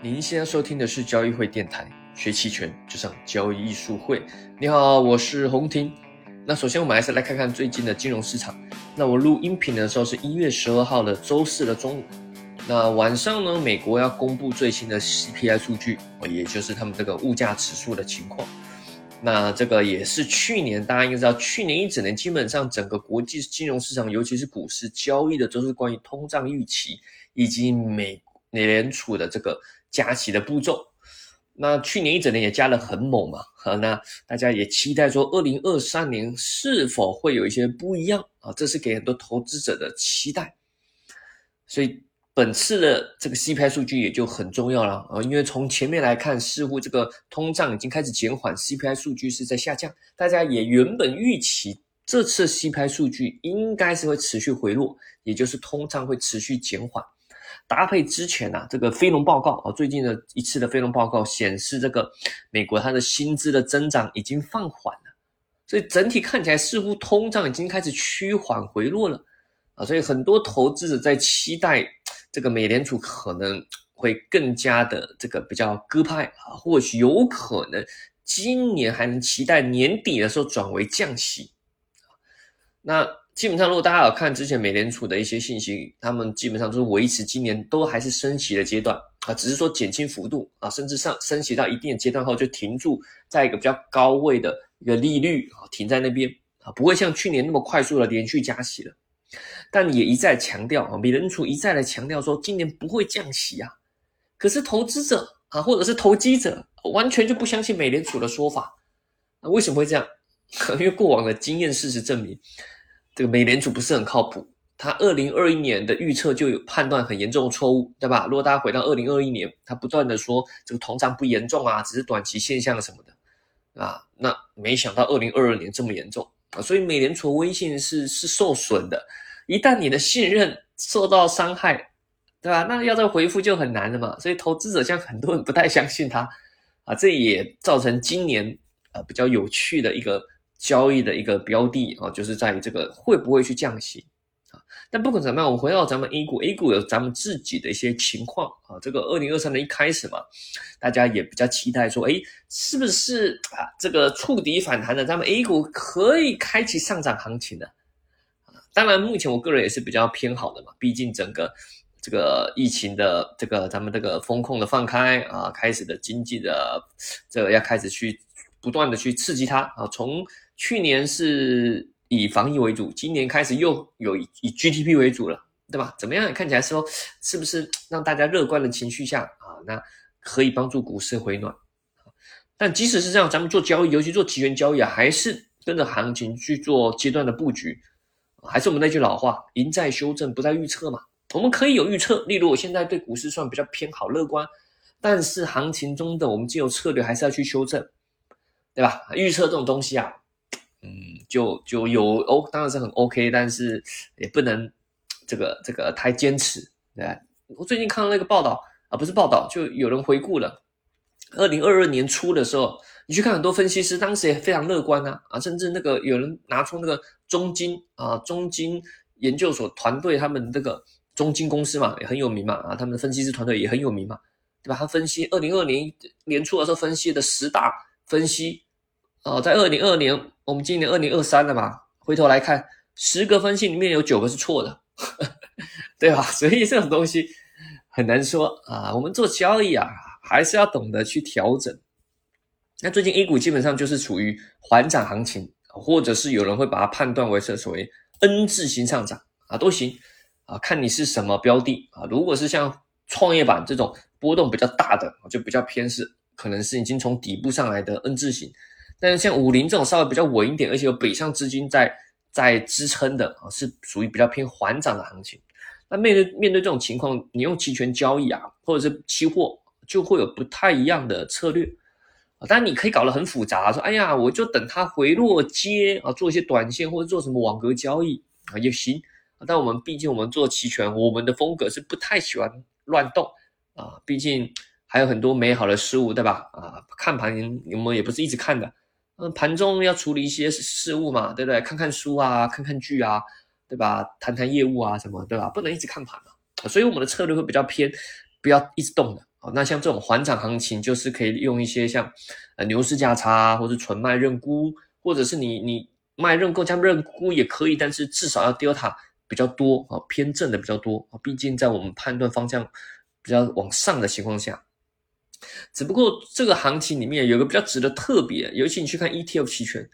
您现在收听的是交易会电台，学期权就上交易艺术会。你好，我是洪婷。那首先我们还是来看看最近的金融市场。那我录音频的时候是一月十二号的周四的中午。那晚上呢，美国要公布最新的 CPI 数据，也就是他们这个物价指数的情况。那这个也是去年大家应该知道，去年一整年基本上整个国际金融市场，尤其是股市交易的都是关于通胀预期以及美美联储的这个。加息的步骤，那去年一整年也加了很猛嘛，好，那大家也期待说，二零二三年是否会有一些不一样啊？这是给很多投资者的期待，所以本次的这个 CPI 数据也就很重要了啊，因为从前面来看，似乎这个通胀已经开始减缓，CPI 数据是在下降，大家也原本预期这次 CPI 数据应该是会持续回落，也就是通胀会持续减缓。搭配之前呐，这个非农报告啊，最近的一次的非农报告显示，这个美国它的薪资的增长已经放缓了，所以整体看起来似乎通胀已经开始趋缓回落了啊，所以很多投资者在期待这个美联储可能会更加的这个比较鸽派啊，或许有可能今年还能期待年底的时候转为降息那。基本上，如果大家有看之前美联储的一些信息，他们基本上都是维持今年都还是升息的阶段啊，只是说减轻幅度啊，甚至上升息到一定的阶段后就停住在一个比较高位的一个利率啊，停在那边啊，不会像去年那么快速的连续加息了。但也一再强调啊，美联储一再的强调说今年不会降息啊，可是投资者啊，或者是投机者完全就不相信美联储的说法啊？为什么会这样？因为过往的经验事实证明。这个美联储不是很靠谱，他二零二一年的预测就有判断很严重的错误，对吧？如果大家回到二零二一年，他不断的说这个通胀不严重啊，只是短期现象什么的，啊，那没想到二零二二年这么严重啊，所以美联储威信是是受损的，一旦你的信任受到伤害，对吧？那要再回复就很难了嘛，所以投资者像很多人不太相信他，啊，这也造成今年啊比较有趣的一个。交易的一个标的啊，就是在于这个会不会去降息啊？但不管怎么样，我们回到咱们 A 股，A 股有咱们自己的一些情况啊。这个二零二三年一开始嘛，大家也比较期待说，哎，是不是啊？这个触底反弹的，咱们 A 股可以开启上涨行情的啊？当然，目前我个人也是比较偏好的嘛，毕竟整个这个疫情的这个咱们这个风控的放开啊，开始的经济的这个要开始去不断的去刺激它啊，从去年是以防疫为主，今年开始又有以 GDP 为主了，对吧？怎么样？看起来说是不是让大家乐观的情绪下啊，那可以帮助股市回暖。但即使是这样，咱们做交易，尤其做期权交易啊，还是跟着行情去做阶段的布局。还是我们那句老话，赢在修正，不在预测嘛。我们可以有预测，例如我现在对股市算比较偏好乐观，但是行情中的我们既有策略，还是要去修正，对吧？预测这种东西啊。就就有哦，当然是很 OK，但是也不能这个这个太坚持，对我最近看到那个报道啊，不是报道，就有人回顾了二零二二年初的时候，你去看很多分析师，当时也非常乐观啊啊，甚至那个有人拿出那个中金啊中金研究所团队，他们这个中金公司嘛也很有名嘛啊，他们的分析师团队也很有名嘛，对吧？他分析二零二年年初的时候分析的十大分析。哦，在二零二二年，我们今年二零二三了嘛？回头来看，十个分析里面有九个是错的，对吧？所以这种东西很难说啊。我们做交易啊，还是要懂得去调整。那最近 A 股基本上就是处于缓涨行情，或者是有人会把它判断为是所谓 N 字形上涨啊，都行啊，看你是什么标的啊。如果是像创业板这种波动比较大的，就比较偏是可能是已经从底部上来的 N 字形。但是像五零这种稍微比较稳一点，而且有北上资金在在支撑的啊，是属于比较偏缓涨的行情。那面对面对这种情况，你用期权交易啊，或者是期货，就会有不太一样的策略。当然你可以搞得很复杂，说哎呀，我就等它回落接啊，做一些短线或者做什么网格交易啊也行。但我们毕竟我们做期权，我们的风格是不太喜欢乱动啊，毕竟还有很多美好的事物，对吧？啊，看盘我们也不是一直看的。嗯，盘中要处理一些事务嘛，对不对？看看书啊，看看剧啊，对吧？谈谈业务啊，什么，对吧？不能一直看盘嘛。所以我们的策略会比较偏，不要一直动的啊。那像这种缓涨行情，就是可以用一些像呃牛市价差，或者纯卖认沽，或者是你你卖认购加认沽也可以，但是至少要 delta 比较多啊，偏正的比较多啊。毕竟在我们判断方向比较往上的情况下。只不过这个行情里面有个比较值得特别，尤其你去看 ETF 期权，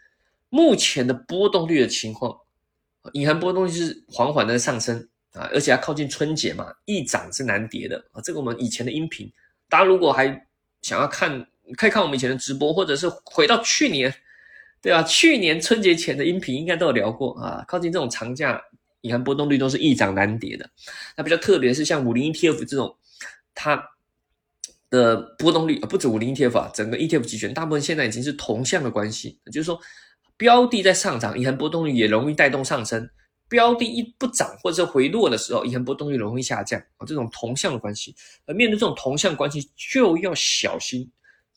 目前的波动率的情况，隐含波动率是缓缓的上升啊，而且还靠近春节嘛，一涨是难跌的啊。这个我们以前的音频，大家如果还想要看，可以看我们以前的直播，或者是回到去年，对啊，去年春节前的音频应该都有聊过啊。靠近这种长假，隐含波动率都是一涨难跌的。那比较特别是像五零 ETF 这种，它。的波动率啊，不止五零 ETF 啊，整个 ETF 期权大部分现在已经是同向的关系，就是说标的在上涨，银行波动率也容易带动上升；标的一不涨或者是回落的时候，银行波动率容易下降啊。这种同向的关系，而面对这种同向关系，就要小心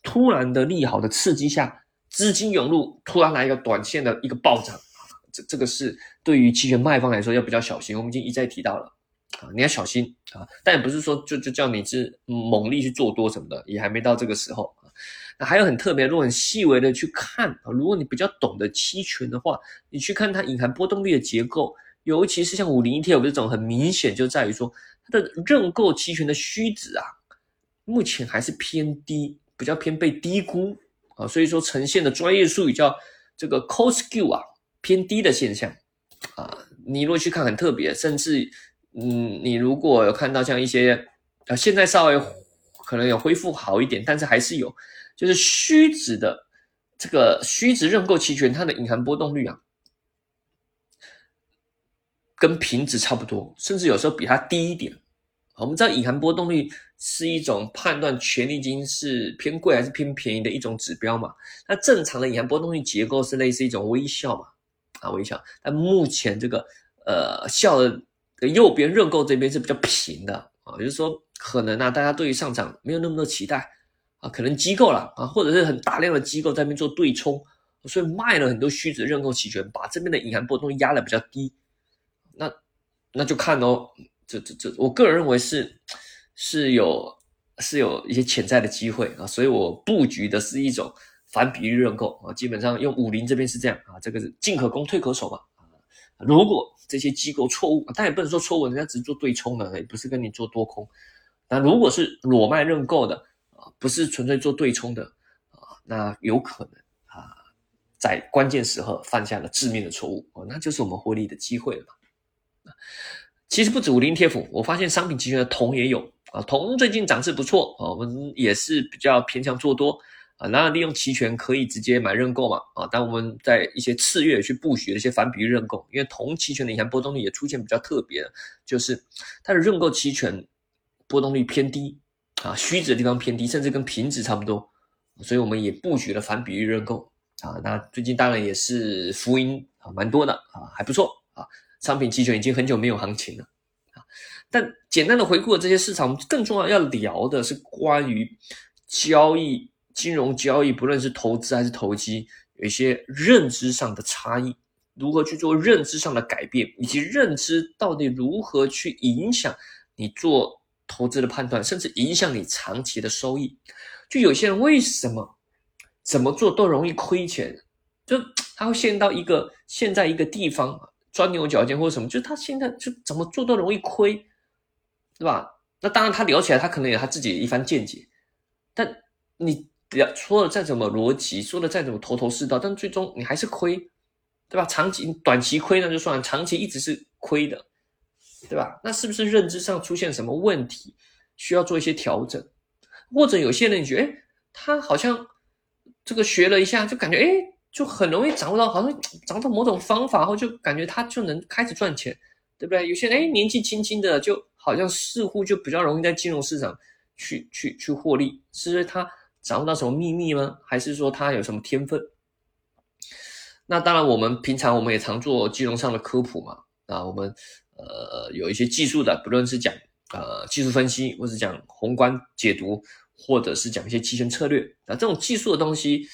突然的利好的刺激下，资金涌入，突然来一个短线的一个暴涨，这这个是对于期权卖方来说要比较小心。我们已经一再提到了。啊，你要小心啊！但也不是说就就叫你是猛力去做多什么的，也还没到这个时候啊。那还有很特别，如果很细微的去看啊，如果你比较懂得期权的话，你去看它隐含波动率的结构，尤其是像五零 ETF 这种，很明显就在于说它的认购期权的虚值啊，目前还是偏低，比较偏被低估啊，所以说呈现的专业术语叫这个 cost skew 啊，偏低的现象啊。你如果去看很特别，甚至。嗯，你如果有看到像一些，呃，现在稍微可能有恢复好一点，但是还是有，就是虚值的这个虚值认购期权，它的隐含波动率啊，跟平值差不多，甚至有时候比它低一点。我们知道隐含波动率是一种判断权利金是偏贵还是偏便宜的一种指标嘛？那正常的隐含波动率结构是类似一种微笑嘛？啊，微笑。但目前这个呃笑的。右边认购这边是比较平的啊，也就是说，可能啊，大家对于上涨没有那么多期待啊，可能机构了啊，或者是很大量的机构在那边做对冲，所以卖了很多虚值认购期权，把这边的隐含波动压的比较低。那那就看哦，这这这，我个人认为是是有是有一些潜在的机会啊，所以我布局的是一种反比率认购啊，基本上用五零这边是这样啊，这个是进可攻退可守嘛，如果。这些机构错误，但也不能说错误，人家只是做对冲的，也不是跟你做多空。那如果是裸卖认购的啊，不是纯粹做对冲的啊，那有可能啊，在关键时候犯下了致命的错误哦，那就是我们获利的机会了嘛。其实不止五零 ETF，我发现商品期权的铜也有啊，铜最近涨势不错啊，我们也是比较偏向做多。啊，那利用期权可以直接买认购嘛，啊，但我们在一些次月去布局的一些反比率认购，因为同期权的隐含波动率也出现比较特别的，就是它的认购期权波动率偏低，啊，虚值的地方偏低，甚至跟平值差不多，所以我们也布局了反比率认购，啊，那最近当然也是福音啊，蛮多的啊，还不错啊，商品期权已经很久没有行情了，啊，但简单的回顾了这些市场，更重要要聊的是关于交易。金融交易，不论是投资还是投机，有一些认知上的差异，如何去做认知上的改变，以及认知到底如何去影响你做投资的判断，甚至影响你长期的收益。就有些人为什么怎么做都容易亏钱，就他会陷到一个陷在一个地方钻牛角尖或者什么，就他现在就怎么做都容易亏，对吧？那当然他聊起来，他可能有他自己的一番见解，但你。要说的再怎么逻辑，说的再怎么头头是道，但最终你还是亏，对吧？长期短期亏那就算了，长期一直是亏的，对吧？那是不是认知上出现什么问题，需要做一些调整？或者有些人你觉得，哎，他好像这个学了一下，就感觉哎，就很容易掌握到，好像掌握到某种方法后，就感觉他就能开始赚钱，对不对？有些人哎，年纪轻轻的，就好像似乎就比较容易在金融市场去去去获利，是不是他？掌握到什么秘密吗？还是说他有什么天分？那当然，我们平常我们也常做金融上的科普嘛。啊，我们呃有一些技术的，不论是讲呃技术分析，或是讲宏观解读，或者是讲一些期权策略啊，这种技术的东西，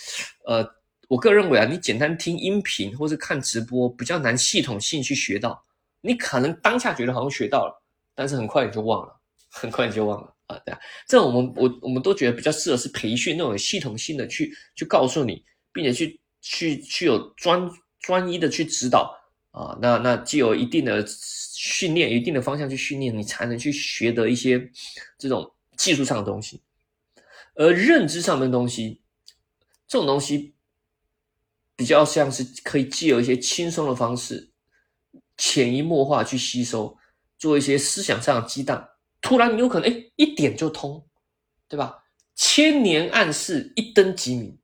呃，我个人认为啊，你简单听音频或是看直播，比较难系统性去学到。你可能当下觉得好像学到了，但是很快你就忘了，很快你就忘了。啊，对啊，这我们我我们都觉得比较适合是培训那种系统性的去去告诉你，并且去去去有专专一的去指导啊，那那既有一定的训练，一定的方向去训练，你才能去学得一些这种技术上的东西，而认知上面的东西，这种东西比较像是可以借由一些轻松的方式，潜移默化去吸收，做一些思想上的激荡。突然，你有可能哎，一点就通，对吧？千年暗示，一灯即明。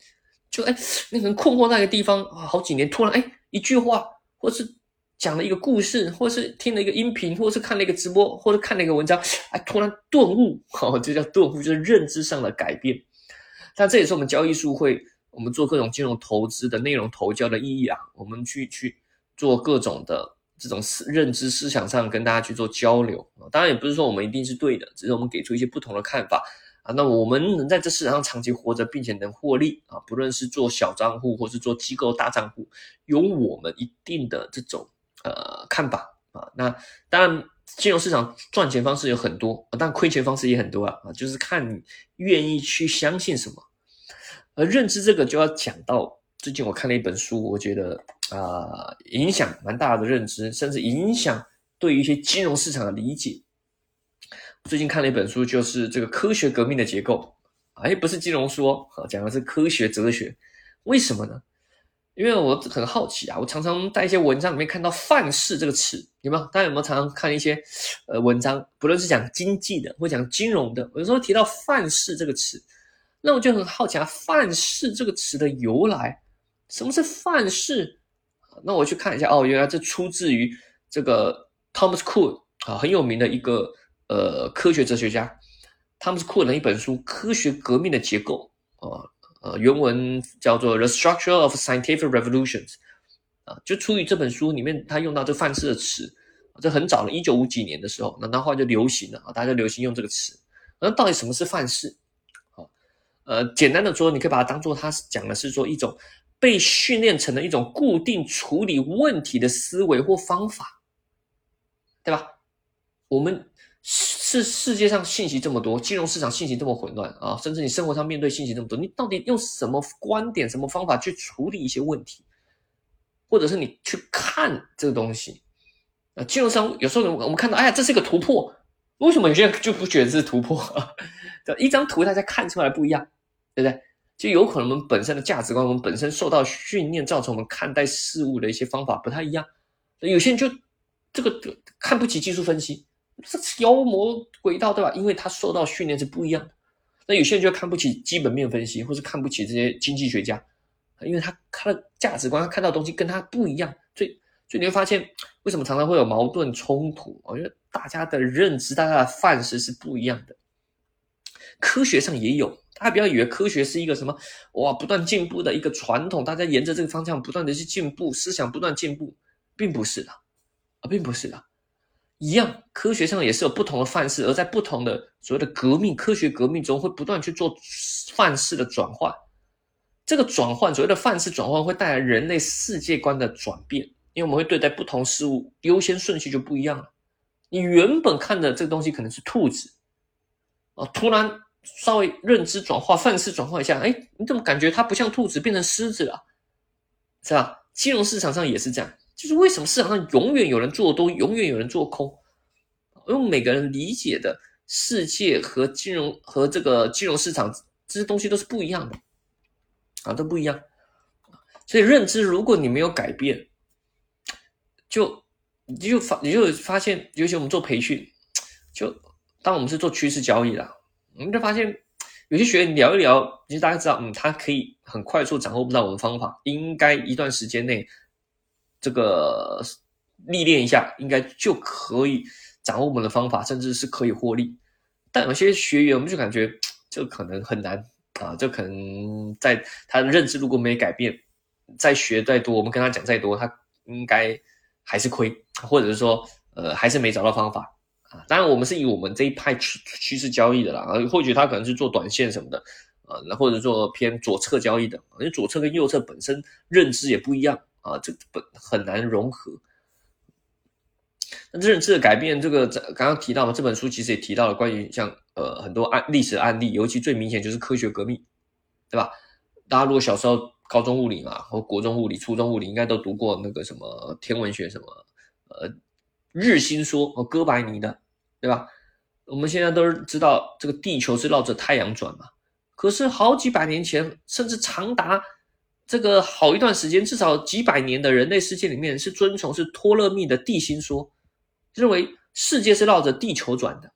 就哎，你可能困惑那个地方啊，好几年，突然哎，一句话，或是讲了一个故事，或是听了一个音频，或是看了一个直播，或者看了一个文章，哎，突然顿悟，哦，这叫顿悟，就是认知上的改变。但这也是我们交易术会，我们做各种金融投资的内容投教的意义啊。我们去去做各种的。这种思认知思想上跟大家去做交流啊，当然也不是说我们一定是对的，只是我们给出一些不同的看法啊。那我们能在这市场上长期活着，并且能获利啊，不论是做小账户或是做机构大账户，有我们一定的这种呃看法啊。那当然，金融市场赚钱方式有很多，但亏钱方式也很多啊啊，就是看你愿意去相信什么。而认知这个就要讲到。最近我看了一本书，我觉得啊，影响蛮大的认知，甚至影响对于一些金融市场的理解。最近看了一本书，就是这个科学革命的结构，哎，不是金融书哦，讲的是科学哲学。为什么呢？因为我很好奇啊，我常常在一些文章里面看到“范式”这个词，有没有？大家有没有常常看一些呃文章，不论是讲经济的或讲金融的，有时候提到“范式”这个词，那我就很好奇啊，“范式”这个词的由来。什么是范式？那我去看一下哦，原来这出自于这个 Thomas Kuhn 啊，很有名的一个呃科学哲学家。Thomas Kuhn 的一本书《科学革命的结构》啊，呃，原文叫做《The Structure of Scientific Revolutions》啊，就出于这本书里面他用到这范式的词，这很早了，一九五几年的时候，那那后来就流行了啊，大家就流行用这个词。那到底什么是范式？啊，呃，简单的说，你可以把它当做他讲的是说一种。被训练成了一种固定处理问题的思维或方法，对吧？我们是世界上信息这么多，金融市场信息这么混乱啊，甚至你生活上面对信息这么多，你到底用什么观点、什么方法去处理一些问题，或者是你去看这个东西？啊，金融商有时候我们看到，哎呀，这是一个突破，为什么有些人就不觉得是突破？一张图大家看出来不一样，对不对？就有可能我们本身的价值观，我们本身受到训练，造成我们看待事物的一些方法不太一样。有些人就这个看不起技术分析，这妖魔鬼道，对吧？因为他受到训练是不一样的。那有些人就看不起基本面分析，或是看不起这些经济学家，因为他他的价值观，他看到东西跟他不一样。所以，所以你会发现，为什么常常会有矛盾冲突？我觉得大家的认知，大家的范式是不一样的。科学上也有。大家不要以为科学是一个什么哇不断进步的一个传统，大家沿着这个方向不断的去进步，思想不断进步，并不是的啊，并不是的，一样，科学上也是有不同的范式，而在不同的所谓的革命科学革命中，会不断去做范式的转换。这个转换，所谓的范式转换，会带来人类世界观的转变，因为我们会对待不同事物优先顺序就不一样了。你原本看的这个东西可能是兔子，啊，突然。稍微认知转化、范式转化一下，哎，你怎么感觉它不像兔子，变成狮子了？是吧？金融市场上也是这样，就是为什么市场上永远有人做多，永远有人做空？因为每个人理解的世界和金融和这个金融市场这些东西都是不一样的啊，都不一样。所以认知，如果你没有改变，就你就发你就发现，尤其我们做培训，就当我们是做趋势交易的。我们就发现，有些学员聊一聊，其实大家知道，嗯，他可以很快速掌握不到我们方法，应该一段时间内，这个历练一下，应该就可以掌握我们的方法，甚至是可以获利。但有些学员，我们就感觉这可能很难啊，这可能在他的认知如果没改变，再学再多，我们跟他讲再多，他应该还是亏，或者是说，呃，还是没找到方法。啊，当然我们是以我们这一派趋趋势交易的啦，或许他可能是做短线什么的，啊，那或者做偏左侧交易的，因为左侧跟右侧本身认知也不一样啊，这本很难融合。那认知的改变，这个刚刚提到嘛，这本书其实也提到了关于像呃很多案历史案例，尤其最明显就是科学革命，对吧？大家如果小时候高中物理嘛，或国中物理、初中物理，应该都读过那个什么天文学什么呃日心说和哥白尼的，对吧？我们现在都是知道这个地球是绕着太阳转嘛，可是好几百年前，甚至长达这个好一段时间，至少几百年的人类世界里面是遵从是托勒密的地心说。认为世界是绕着地球转的，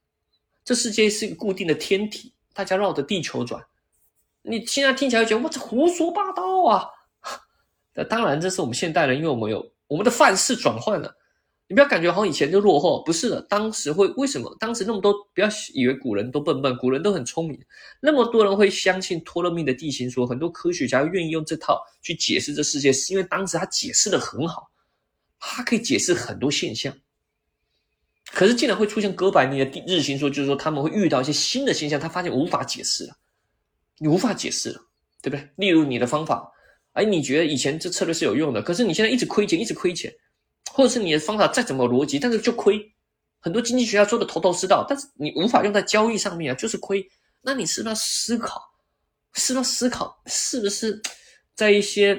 这世界是一个固定的天体，大家绕着地球转。你现在听起来觉得我这胡说八道啊？那 当然，这是我们现代人，因为我们有我们的范式转换了。你不要感觉好像以前就落后，不是的。当时会为什么？当时那么多，不要以为古人都笨笨，古人都很聪明。那么多人会相信托勒密的地心说，很多科学家愿意用这套去解释这世界，是因为当时他解释的很好，他可以解释很多现象。可是，竟然会出现哥白尼的日心说，就是说他们会遇到一些新的现象，他发现无法解释了，你无法解释了，对不对？例如你的方法，哎，你觉得以前这策略是有用的，可是你现在一直亏钱，一直亏钱，或者是你的方法再怎么逻辑，但是就亏。很多经济学家说的头头是道，但是你无法用在交易上面啊，就是亏。那你是不是要思考？是不是要思考？是不是在一些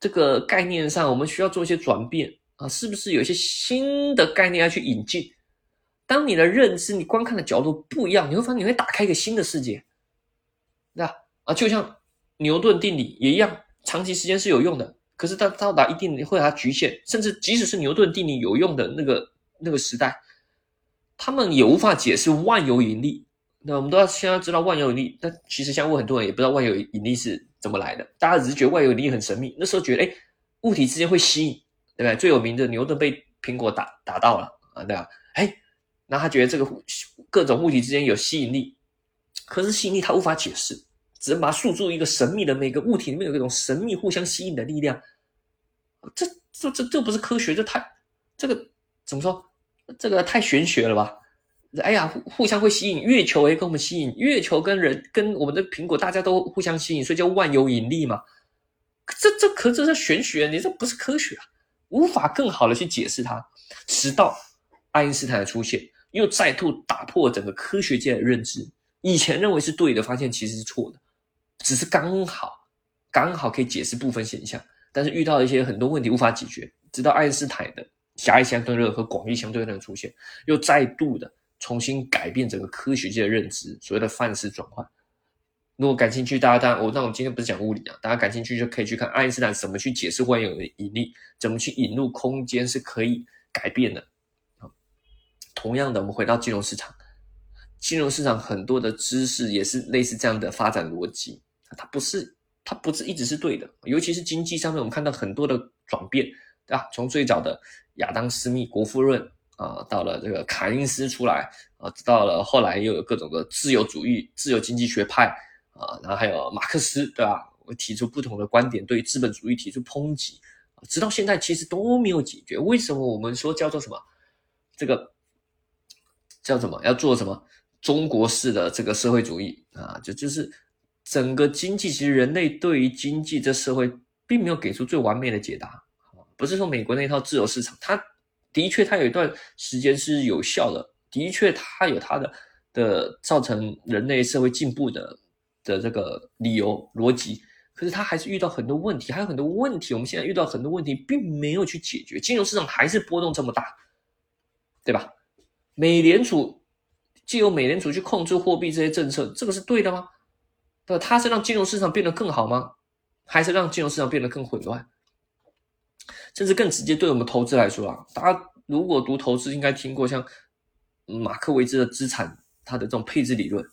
这个概念上，我们需要做一些转变啊？是不是有一些新的概念要去引进？当你的认知、你观看的角度不一样，你会发现你会打开一个新的世界，对吧？啊，就像牛顿定理也一样，长期时间是有用的，可是它到达一定会有它局限，甚至即使是牛顿定理有用的那个那个时代，他们也无法解释万有引力。那我们都要先要知道万有引力，但其实像我很多人也不知道万有引力是怎么来的，大家只是觉得万有引力很神秘。那时候觉得，哎，物体之间会吸引，对不对？最有名的牛顿被苹果打打到了啊，对吧？哎。那他觉得这个各种物体之间有吸引力，可是吸引力他无法解释，只能把它诉诸一个神秘的每个物体里面有一种神秘互相吸引的力量。这这这这不是科学，这太这个怎么说？这个太玄学了吧？哎呀，互互相会吸引，月球也跟我们吸引，月球跟人跟我们的苹果大家都互相吸引，所以叫万有引力嘛。这这可这是玄学，你这不是科学啊，无法更好的去解释它。直到爱因斯坦的出现。又再度打破整个科学界的认知，以前认为是对的，发现其实是错的，只是刚好刚好可以解释部分现象，但是遇到一些很多问题无法解决，直到爱因斯坦的狭义相对论和广义相对论的出现，又再度的重新改变整个科学界的认知，所谓的范式转换。如果感兴趣，大家当然我那我今天不是讲物理啊，大家感兴趣就可以去看爱因斯坦怎么去解释万有引力，怎么去引入空间是可以改变的。同样的，我们回到金融市场，金融市场很多的知识也是类似这样的发展逻辑，它不是它不是一直是对的，尤其是经济上面，我们看到很多的转变，对吧？从最早的亚当·斯密《国富论》啊，到了这个凯恩斯出来啊，到了后来又有各种的自由主义、自由经济学派啊，然后还有马克思，对吧？我提出不同的观点，对资本主义提出抨击，直到现在其实都没有解决。为什么我们说叫做什么这个？叫什么？要做什么？中国式的这个社会主义啊，就就是整个经济，其实人类对于经济这社会，并没有给出最完美的解答。不是说美国那套自由市场，它的确它有一段时间是有效的，的确它有它的的造成人类社会进步的的这个理由逻辑。可是它还是遇到很多问题，还有很多问题。我们现在遇到很多问题，并没有去解决，金融市场还是波动这么大，对吧？美联储借由美联储去控制货币这些政策，这个是对的吗？那？它是让金融市场变得更好吗？还是让金融市场变得更混乱？甚至更直接，对我们投资来说啊，大家如果读投资，应该听过像马克维兹的资产，它的这种配置理论，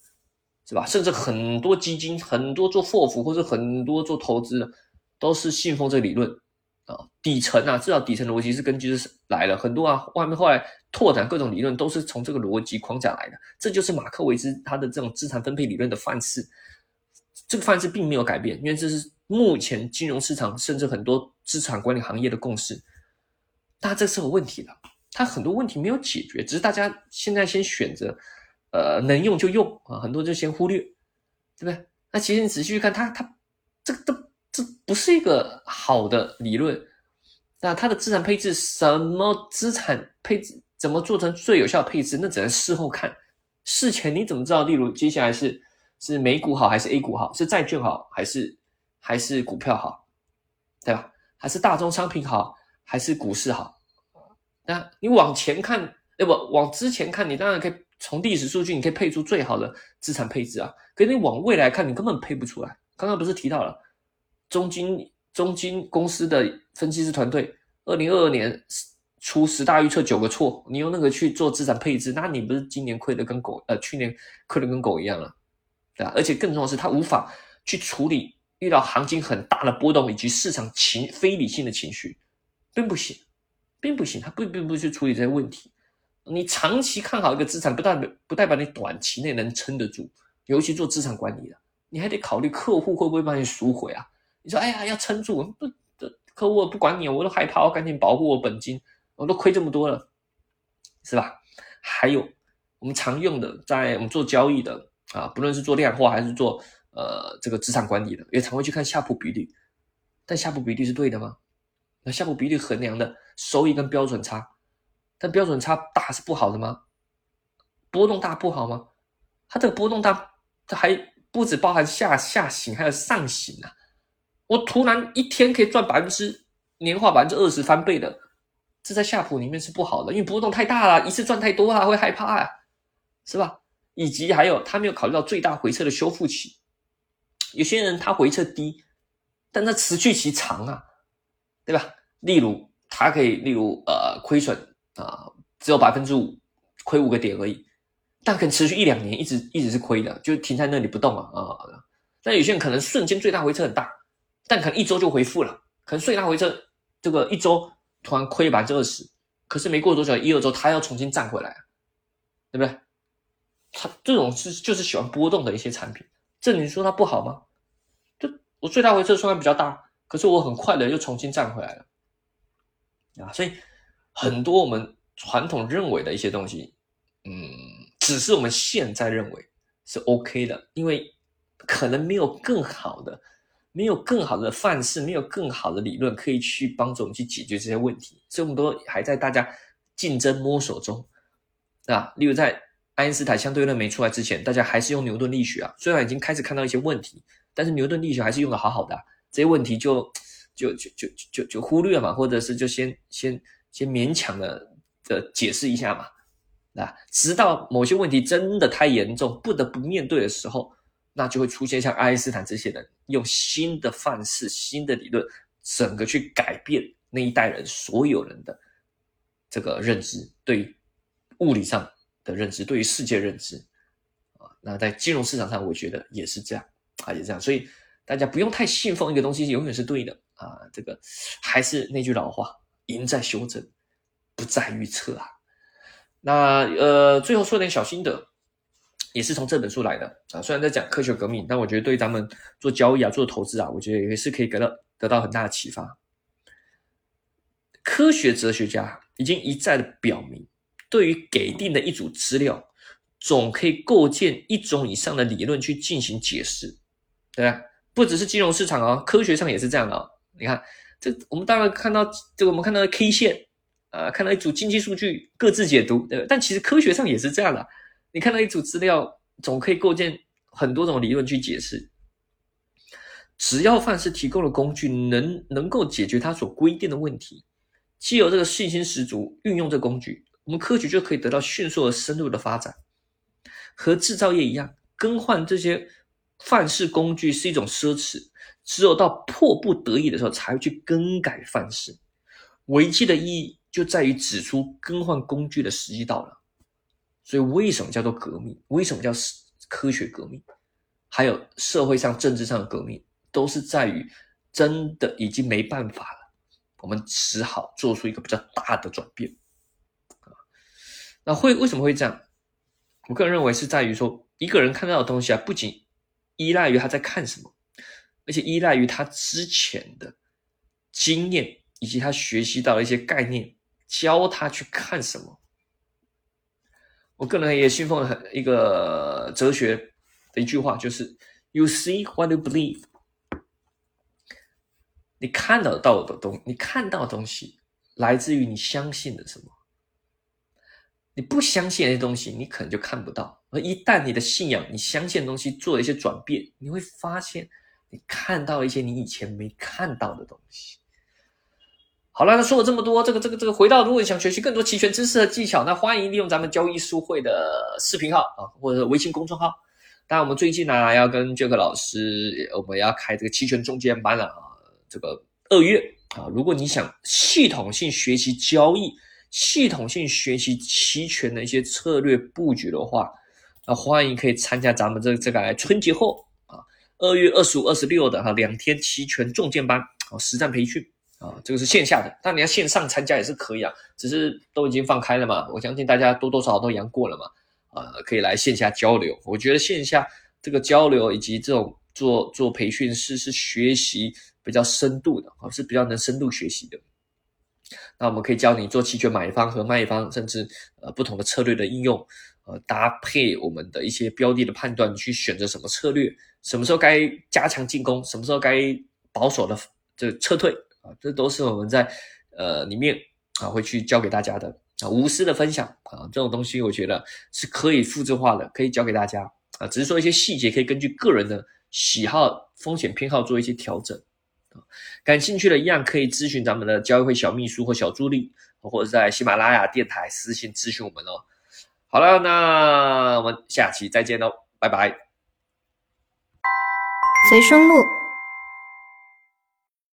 是吧？甚至很多基金，很多做 FOF 或者很多做投资的，都是信奉这个理论。啊，底层啊，至少底层逻辑是根据是来了很多啊，外面后来拓展各种理论都是从这个逻辑框架来的，这就是马克维兹他的这种资产分配理论的范式，这个范式并没有改变，因为这是目前金融市场甚至很多资产管理行业的共识，但这是有问题的，它很多问题没有解决，只是大家现在先选择，呃，能用就用啊，很多就先忽略，对不对？那其实你仔细去看，它它这个都。这不是一个好的理论，那它的资产配置什么资产配置怎么做成最有效配置，那只能事后看。事前你怎么知道？例如接下来是是美股好还是 A 股好？是债券好还是还是股票好？对吧？还是大宗商品好还是股市好？那你往前看，哎不往之前看，你当然可以从历史数据，你可以配出最好的资产配置啊。可是你往未来看，你根本配不出来。刚刚不是提到了中金中金公司的分析师团队，二零二二年出十大预测九个错，你用那个去做资产配置，那你不是今年亏的跟狗呃去年亏的跟狗一样了，对？而且更重要的是，他无法去处理遇到行情很大的波动以及市场情非理性的情绪，并不行，并不行，他不并不去处理这些问题。你长期看好一个资产，不代表不代表你短期内能撑得住，尤其做资产管理的。你还得考虑客户会不会帮你赎回啊？你说，哎呀，要撑住，不，客户不管你，我都害怕，我赶紧保护我本金，我都亏这么多了，是吧？还有我们常用的，在我们做交易的啊，不论是做量化还是做呃这个资产管理的，也常会去看夏普比率。但夏普比率是对的吗？那夏普比率衡量的收益跟标准差，但标准差大是不好的吗？波动大不好吗？它这个波动大，它还。不止包含下下行，还有上行啊！我突然一天可以赚百分之年化百分之二十翻倍的，这在夏普里面是不好的，因为波动太大了，一次赚太多啊，会害怕啊，是吧？以及还有他没有考虑到最大回撤的修复期，有些人他回撤低，但他持续期长啊，对吧？例如他可以，例如呃亏损啊，只有百分之五，亏五个点而已。但可能持续一两年，一直一直是亏的，就停在那里不动啊啊！但有些人可能瞬间最大回撤很大，但可能一周就回复了，可能最大回撤这个一周突然亏百分之二十，可是没过多久，一二周他要重新站回来，对不对？他这种是就是喜欢波动的一些产品，这你说它不好吗？就我最大回撤虽然比较大，可是我很快的又重新站回来了啊！所以很多我们传统认为的一些东西，嗯。只是我们现在认为是 OK 的，因为可能没有更好的、没有更好的范式、没有更好的理论可以去帮助我们去解决这些问题，所以我们都还在大家竞争摸索中啊。例如在爱因斯坦相对论没出来之前，大家还是用牛顿力学啊，虽然已经开始看到一些问题，但是牛顿力学还是用的好好的，这些问题就就就就就就忽略嘛，或者是就先先先勉强的的解释一下嘛。啊，直到某些问题真的太严重，不得不面对的时候，那就会出现像爱因斯坦这些人，用新的范式、新的理论，整个去改变那一代人所有人的这个认知，对物理上的认知，对于世界认知啊。那在金融市场上，我觉得也是这样啊，也这样。所以大家不用太信奉一个东西永远是对的啊。这个还是那句老话，赢在修正，不在预测啊。那呃，最后说点小心得，也是从这本书来的啊。虽然在讲科学革命，但我觉得对咱们做交易啊、做投资啊，我觉得也是可以得到得到很大的启发。科学哲学家已经一再的表明，对于给定的一组资料，总可以构建一种以上的理论去进行解释，对吧？不只是金融市场哦，科学上也是这样的。哦你看，这我们当然看到这个，我们看到的 K 线。啊，看到一组经济数据，各自解读，对但其实科学上也是这样的。你看到一组资料，总可以构建很多种理论去解释。只要范式提供的工具能能够解决它所规定的问题，既有这个信心十足，运用这工具，我们科学就可以得到迅速而深入的发展。和制造业一样，更换这些范式工具是一种奢侈，只有到迫不得已的时候才会去更改范式。危机的意义。就在于指出更换工具的时机到了，所以为什么叫做革命？为什么叫科学革命？还有社会上、政治上的革命，都是在于真的已经没办法了，我们只好做出一个比较大的转变。那会为什么会这样？我个人认为是在于说，一个人看到的东西啊，不仅依赖于他在看什么，而且依赖于他之前的经验以及他学习到的一些概念。教他去看什么？我个人也信奉很一个哲学的一句话，就是 “You see what you believe”。你看到到的东，你看到的东西来自于你相信的什么。你不相信那些东西，你可能就看不到。而一旦你的信仰、你相信的东西做了一些转变，你会发现你看到一些你以前没看到的东西。好了，那说了这么多，这个、这个、这个，回到如果你想学习更多期权知识和技巧，那欢迎利用咱们交易书会的视频号啊，或者微信公众号。当然，我们最近呢要跟杰克老师，我们要开这个期权中间班了啊，这个二月啊，如果你想系统性学习交易。系统性学习期权的一些策略布局的话，那欢迎可以参加咱们这这个春节后啊，二月二十五、二十六的哈两天期权重建班啊，实战培训啊，这个是线下的，但你要线上参加也是可以啊，只是都已经放开了嘛，我相信大家多多少少都阳过了嘛，啊，可以来线下交流。我觉得线下这个交流以及这种做做培训是是学习比较深度的啊，是比较能深度学习的。那我们可以教你做期权买方和卖方，甚至呃不同的策略的应用，呃搭配我们的一些标的的判断，去选择什么策略，什么时候该加强进攻，什么时候该保守的这撤退啊，这都是我们在呃里面啊会去教给大家的啊无私的分享啊这种东西，我觉得是可以复制化的，可以教给大家啊，只是说一些细节可以根据个人的喜好、风险偏好做一些调整。感兴趣的一样可以咨询咱们的交易会小秘书或小助理，或者在喜马拉雅电台私信咨询我们哦。好了，那我们下期再见喽，拜拜。随身录。